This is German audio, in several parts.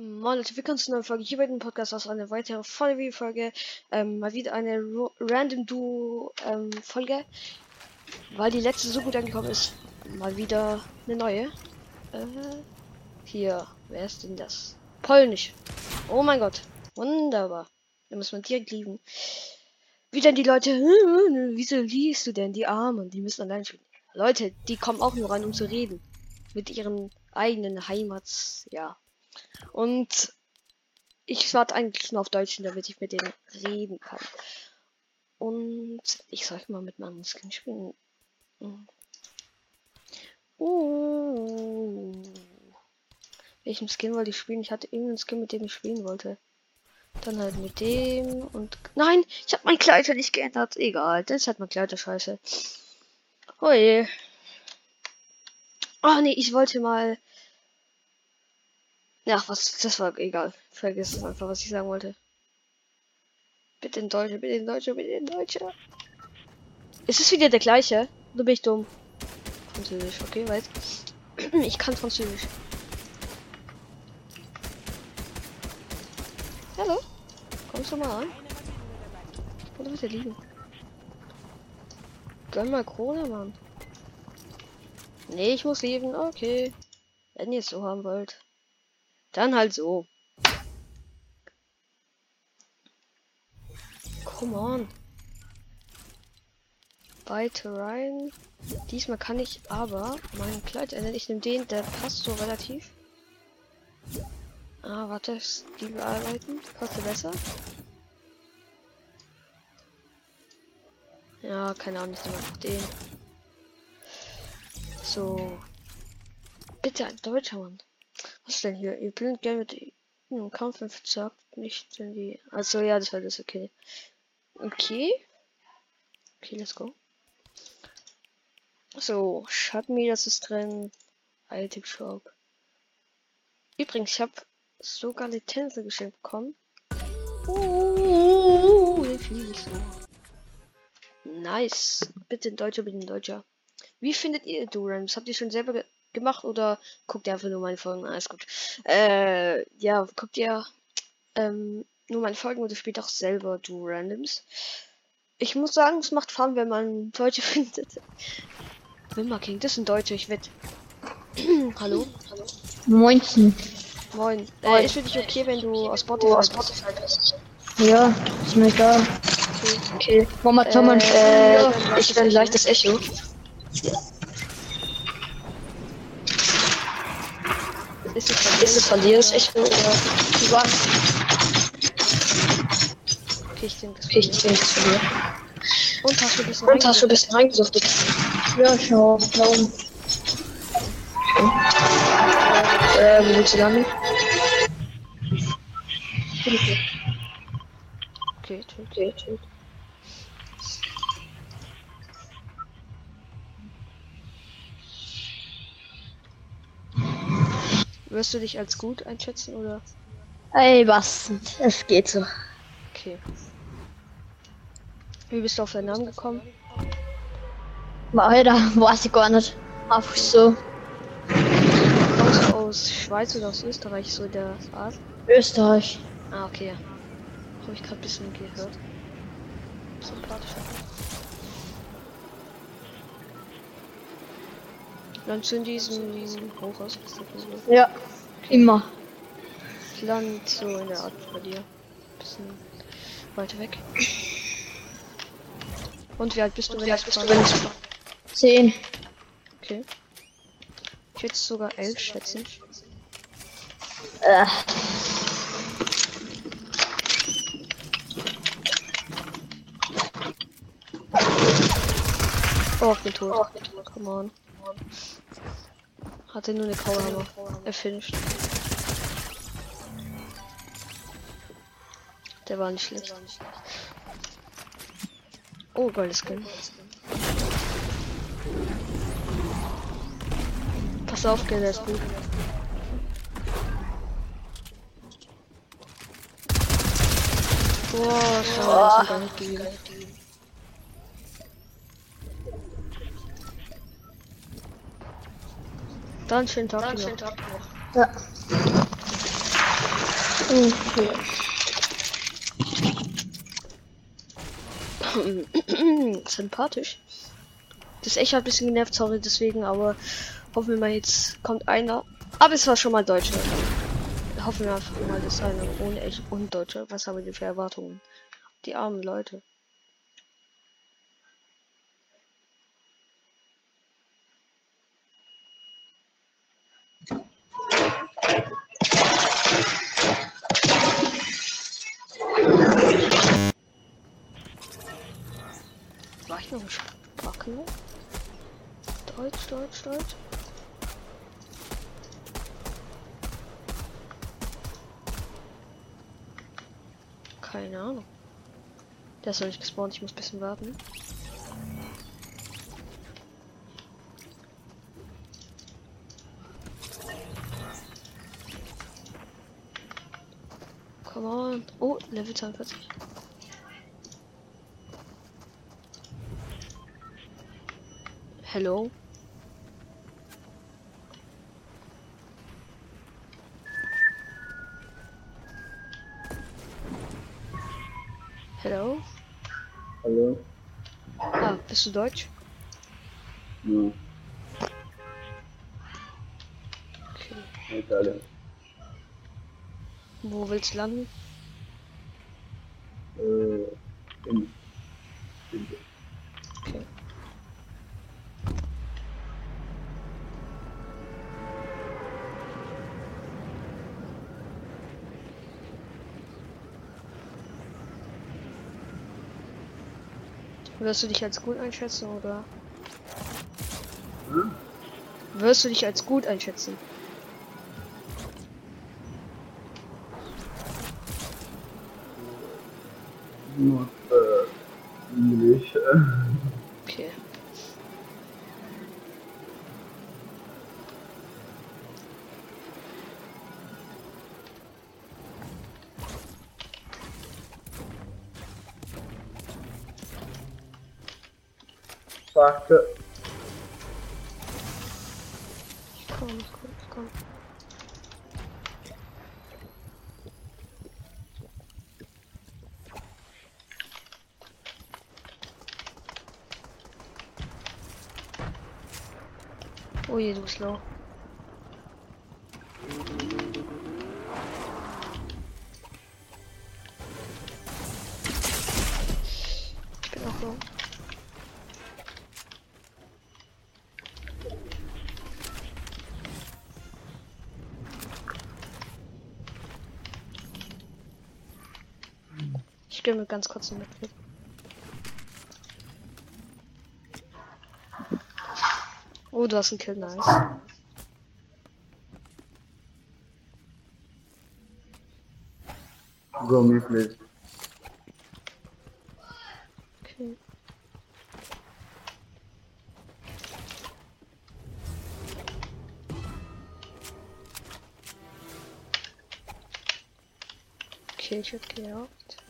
Moin Leute, willkommen zu einer neuen Folge hier bei dem Podcast aus einer weiteren Folge. Ähm, mal wieder eine Ro Random Duo ähm, Folge, weil die letzte so gut angekommen ist. Mal wieder eine neue. Äh, hier, wer ist denn das? Polnisch. Oh mein Gott, wunderbar. Da muss man direkt lieben. Wie denn die Leute, wieso liest du denn die Armen? Die müssen allein spielen. Leute, die kommen auch nur rein, um zu reden. Mit ihren eigenen Heimats, ja, und ich warte eigentlich nur auf Deutschen, damit ich mit denen reden kann. Und ich sollte mal mit meinem Skin spielen. Uh. Welchen Skin wollte ich spielen? Ich hatte irgendeinen Skin, mit dem ich spielen wollte. Dann halt mit dem und. Nein, ich habe mein Kleid nicht geändert. Egal, das hat mein Kleid scheiße. Oh je. Oh nee, ich wollte mal ja, was, das war egal. Vergiss es einfach, was ich sagen wollte. Bitte in Deutsche, bitte in Deutsche, bitte in Deutsche. Ist es wieder der gleiche? Du bist dumm. Französisch, okay, weit. Ich kann Französisch. Hallo? Kommst du mal an? Oder er liegen? Gönn mal Krone, Mann. Nee, ich muss leben. Okay. Wenn ihr es so haben wollt. Dann halt so. Come on. Weiter rein. Diesmal kann ich aber mein Kleid ändern. Ich nehme den, der passt so relativ. Ah, warte, die bearbeiten. Passt besser? Ja, keine Ahnung, ich nehme einfach den. So. Bitte ein deutscher Mann. Was denn hier? Ihr blind gerne mit im Kampf verzagt nicht in die. Also ja, das war das okay. Okay. Okay, let's go. So, Schattenmeter ist drin. Item Shop. Übrigens, ich habe sogar Lizenzen geschenkt bekommen. Uh, ich so. Nice. Bitte Deutscher, bitte Deutscher. Wie findet ihr Durams? Habt ihr schon selber gemacht oder guckt ihr einfach nur meine Folgen? Alles gut. Äh, ja, guckt ihr ähm, nur meine Folgen oder spielt auch selber du Randoms? Ich muss sagen, es macht Fun, wenn man Deutsche findet. Wimmer King, das sind Deutsche, ich wette. Hallo? Hallo? Moinchen. Moin. Äh, ist für dich okay, wenn du aus Spotify, aus Spotify bist? Ja, ist mir egal. Okay. Okay. Mama, Thomas, Äh, äh, ja, ich will ein leichtes Echo. Ist es von Ist es dir das Echo oder was? Okay, ich denke, das Okay, ich denke es von dir. Und hast du ein bisschen Und hast du ein bisschen reingesuchtet? Ja, schau, da oben. Äh, wo willst du landen? Okay, tschüss. Okay, Wirst du dich als gut einschätzen oder? Ey, was? Es geht so. Okay. Wie bist du auf deinen Namen gekommen? Alter, weiß ich gar nicht. Einfach so. Du aus Schweiz oder aus Österreich, so der Art? Österreich. Ah, okay. Habe ich gerade ein bisschen gehört. Sympathisch. Dann zu diesem Hochhaus. Ja, immer. Land so in der Art bei dir. Bisschen weiter weg. Und wie alt bist du, wenn ich bist du, frage? wenn ich Zehn. Okay. Ich würde sogar elf schätzen. Äh, Oh, ich bin tot. Come on. Hatte nur eine Kauerhammer. Er finisht. Der war nicht schlecht. Oh, goldes Skin. Pass auf, Gell, der ist gut. Boah, schade, das ist gar nicht gewesen. Dann schönen Tag dir noch. ja. Okay. Sympathisch. Das ist echt ein bisschen genervt, sorry deswegen, aber hoffen wir mal, jetzt kommt einer. Aber es war schon mal Deutscher. Hoffen wir einfach mal, dass einer ohne echt und Deutscher. Was haben wir denn für Erwartungen? Die armen Leute. Sprachknopf? Deutsch, Deutsch, Deutsch. Keine Ahnung. Der ist noch nicht gespawnt, ich muss ein bisschen warten. Come on. Oh, Level 42. Hello. Hello. Hello? Ah, bist du Deutsch? Ja, Okay. alle. Wo willst du landen? Wirst du dich als gut einschätzen oder? Hm? Wirst du dich als gut einschätzen? Sagte, Komm, komm, komm. Oh je, du Ich gönne mir ganz kurz einen Mitglied. Oh, du hast einen Kill, nice. go me please. Okay. Okay, ich hab gejagt.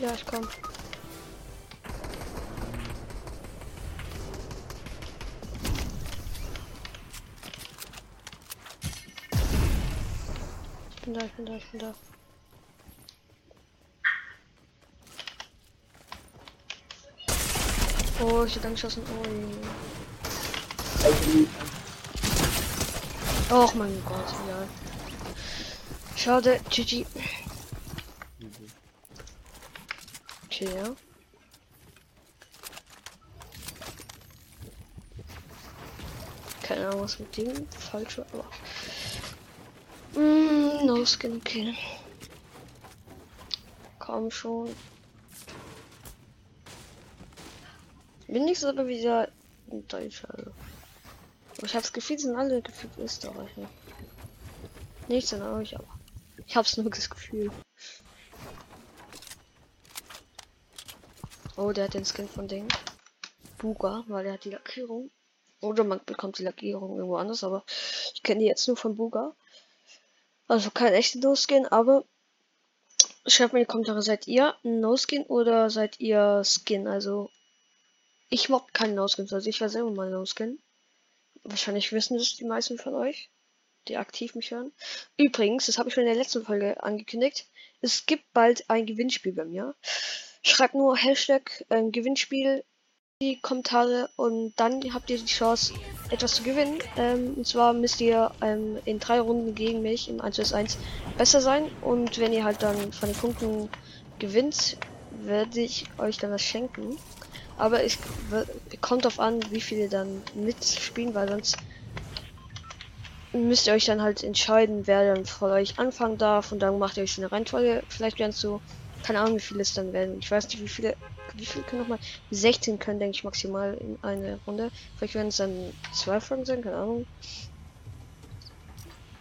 Ja, ich komm. Ich bin da, ich bin da, ich bin da. Oh. Oh. Help me. Och mein Gott, ja. Schade, GG. Ja. Keine Ahnung, was mit dem falsch war, aber. Mm, no skin, okay. Komm schon. Wenigstens aber wieder ein Deutscher. Also. Aber ich hab's Gefühl, sind alle gefühlt Österreicher. Nichts an euch, aber. Ich hab's nur das Gefühl. Oh, der hat den Skin von Ding. Buga, weil er hat die Lackierung. Oder man bekommt die Lackierung irgendwo anders, aber ich kenne die jetzt nur von Buga. Also kein echter No-Skin, aber schreibt mir in die Kommentare, seid ihr No-Skin oder seid ihr Skin? Also ich mob keinen No-Skins, also ich war selber mal No-Skin. Wahrscheinlich wissen das die meisten von euch, die aktiv mich hören. Übrigens, das habe ich schon in der letzten Folge angekündigt. Es gibt bald ein Gewinnspiel bei mir. Schreibt nur Hashtag ähm, Gewinnspiel die Kommentare und dann habt ihr die Chance, etwas zu gewinnen. Ähm, und zwar müsst ihr ähm, in drei Runden gegen mich im 1 vs 1 besser sein. Und wenn ihr halt dann von den Punkten gewinnt, werde ich euch dann was schenken. Aber es kommt darauf an, wie viele dann mitspielen, weil sonst müsst ihr euch dann halt entscheiden, wer dann von euch anfangen darf und dann macht ihr euch eine Reihenfolge. Vielleicht werden es so, keine Ahnung, wie viele es dann werden. Ich weiß nicht, wie viele wie viel können nochmal? 16 können, denke ich, maximal in eine Runde. Vielleicht werden es dann zwei Folgen sein, keine Ahnung.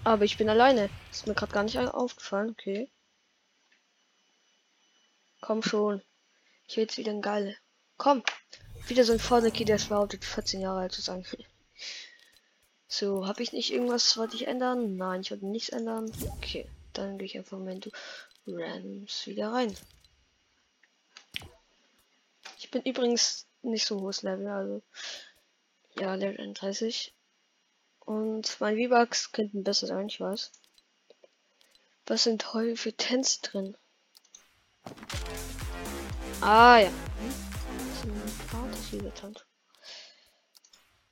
Aber ich bin alleine. Ist mir gerade gar nicht aufgefallen. Okay. Komm schon. Ich will jetzt wieder ein geile. Komm. Wieder so ein Vorderkey, der behauptet 14 Jahre alt zu sein. So, habe ich nicht irgendwas, wollte ich ändern? Nein, ich wollte nichts ändern. Okay, dann gehe ich einfach mal in Randoms wieder rein. Ich bin übrigens nicht so hohes Level, also ja, Level 31. Und mein V-Bucks könnten besser sein, ich weiß. Was sind heute für Tänze drin? Ah ja. Hm?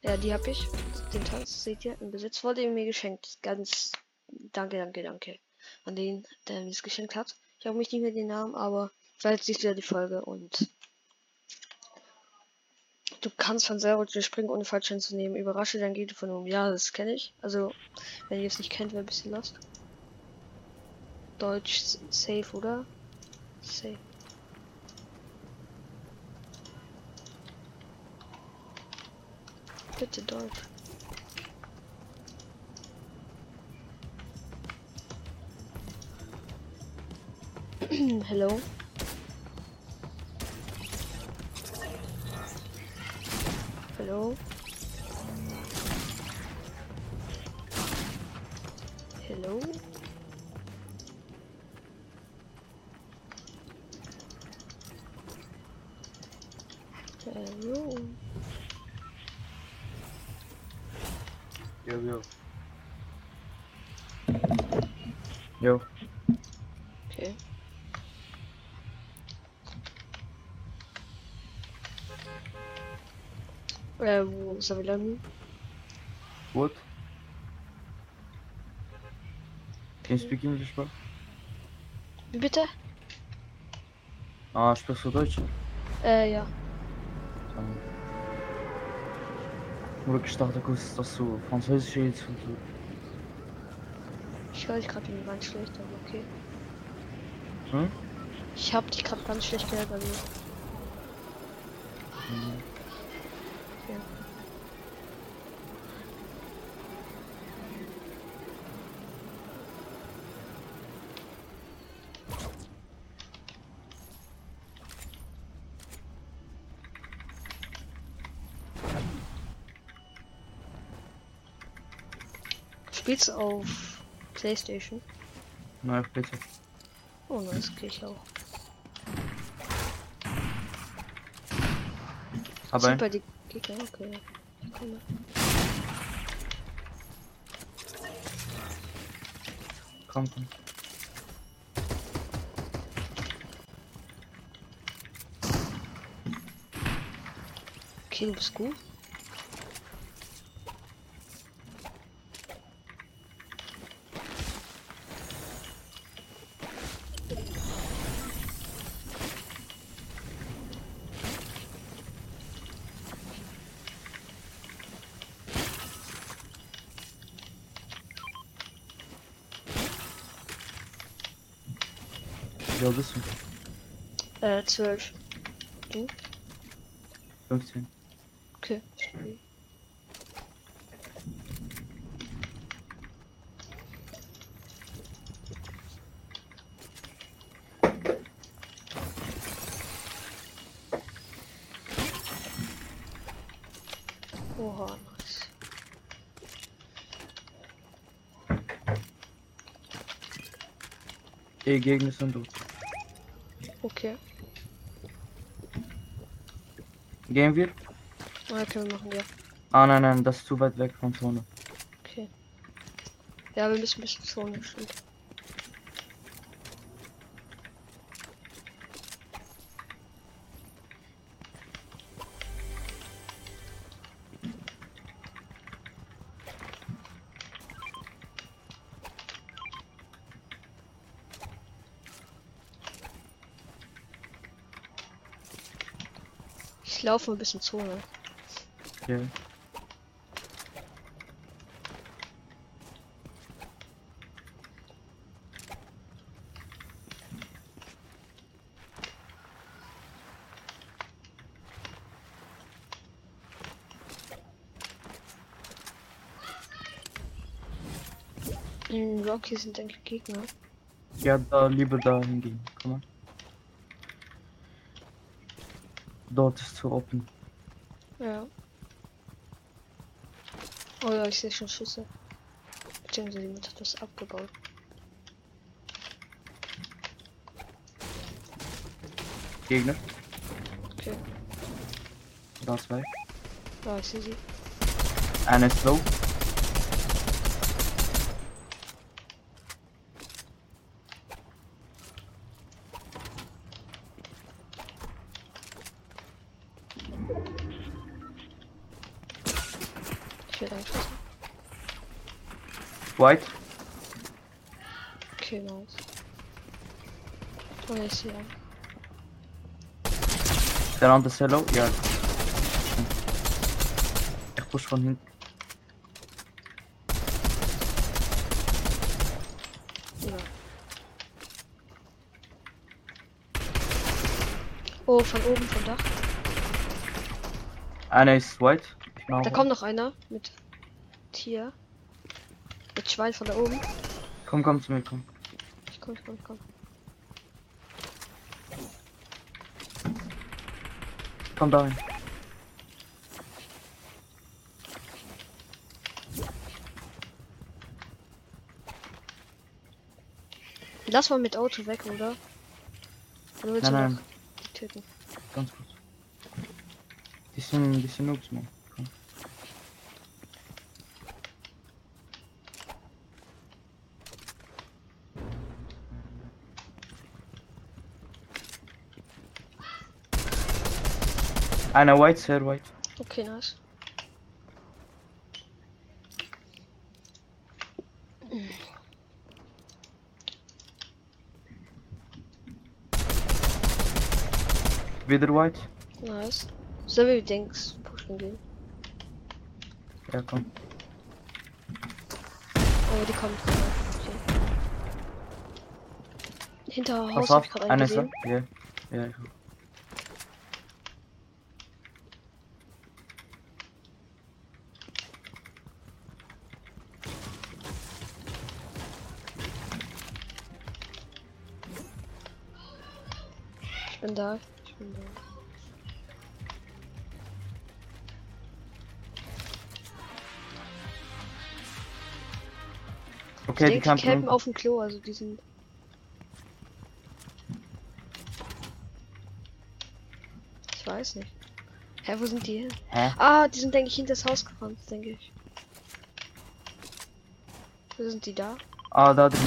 Ja, die habe ich. Den Tanz seht ihr im Besitz. Wurde mir geschenkt. Ganz danke, danke, danke. An den, der mir es geschenkt hat. Ich habe mich nicht mehr den Namen, aber vielleicht siehst du ja die Folge und Du kannst von selber springen, ohne Fallschirm zu nehmen. Überrasche dein Gegner von oben. Ja, das kenne ich. Also, wenn ihr es nicht kennt, wäre ein bisschen lost. Deutsch safe, oder? Safe. Bitte Deutsch. Hello. Hello? Hello? Hello? Yo, yo. Yo. Wo sollen wir landen? What? Can you speak English, bro? Wie bitte? Ah, sprichst du Deutsch? Äh, ja. Tamam. Ich dachte kurz, dass du Französisch redest und so. Ich höre dich gerade ganz schlecht, aber okay. Hm? Ich hab dich gerade ganz schlecht gehört, also. Mhm. Spielst auf Playstation? Nein, auf PC. Oh, nein, das krieg ich auch. Aber Super, die Gegner, okay. Komm, komm. Okay, du bist gut. Wie alt bist du? Äh, 12. 15. Okay. Oha, nice. Die Gegner sind tot. Okay. Gehen wir? Ja, können wir machen, ja. Ah nein, nein, das ist zu weit weg von Zone. Okay. Ja, wir müssen ein bisschen Zone stimmt. Laufe ein bisschen Zone. Okay. Rocky sind denke ich Gegner. Ja, da lieber da hingehen. Komm mal. Dort ist zu open. Ja. Oh ja, ich sehe schon Schüsse. Beziehungsweise jemand hat was abgebaut. Gegner. Okay. Da zwei. Ich sehe sie. Einer ist low. Ich werde angeschossen. White. Okay, nice. Oh ich sehe einen. Der andere ist low. Ja. Ich push von hinten. Ja. Oh, von oben, vom Dach. Einer ist white. Da kommt noch einer mit Tier. Schwein von da oben. Komm, komm zu mir, komm. Ich komm, ich komm, ich komm. Komm da rein. Lass mal mit Auto weg, oder? Oder willst Nein, du nein. töten? Ganz kurz. Die sind, die sind Noobs, man. Komm. Einer white, sehr white. Okay, nice. Wieder white. Nice. Sollen wir Dings pushen gehen? Ja, komm. Oh, die kommen gerade. Okay. Hinter Haus Pass hab ich auf, gerade einer einen bin da. Ich bin da. Okay, ich die denke, campen auf dem Klo, also die sind. Ich weiß nicht. Hä, wo sind die hin? Hä? Ah, die sind, denke ich, hinter das Haus gerannt, denke ich. Wo sind die da? Ah, da drin.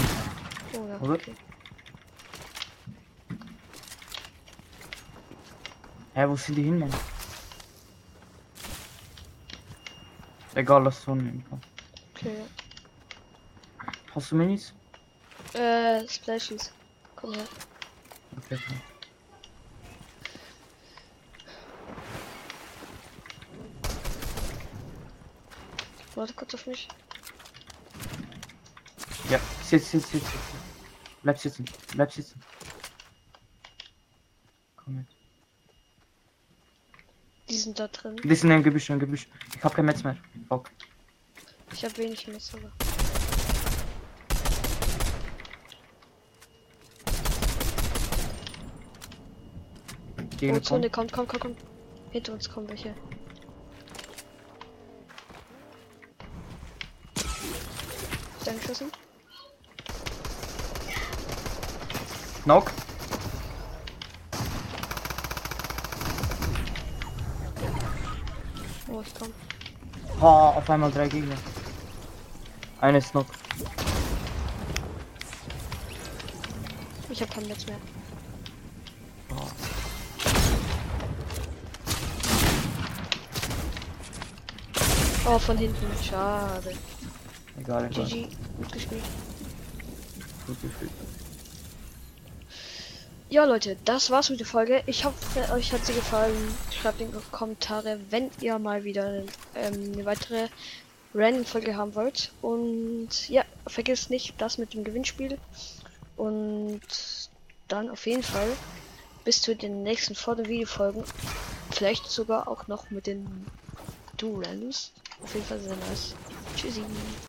Oh ja, okay. Hä, wo sind die hin, Mann? Egal, lass so nehmen. Okay. Hast du Minis? Äh, Splashies. Komm her. Okay, komm. Warte kurz auf mich. Ja, sitz, sitz, sitz, sitz. Bleib sitzen, bleib sitzen. sind da drin. Wir sind im Gebüsch, im Gebüsch. Ich hab kein Metz mehr. Fuck. Ich hab wenig Messer. Ozone oh, kommt, kommt, kommt, kommt. Hinter uns kommen welche. Dann geschossen. Knock. Oh, komm. Ha, auf einmal drei Gegner. Eine ist Knock. Ich hab kein Netz mehr. Oh, von hinten. Schade. Egal, egal. GG. Gut gespielt. Gut gespielt. Ja, Leute, das war's mit der Folge. Ich hoffe, euch hat sie gefallen. Schreibt in die Kommentare, wenn ihr mal wieder ähm, eine weitere Random-Folge haben wollt. Und ja, vergesst nicht das mit dem Gewinnspiel. Und dann auf jeden Fall bis zu den nächsten Foto-Video-Folgen. Vielleicht sogar auch noch mit den Duo-Randoms. Auf jeden Fall sehr nice. Tschüssi.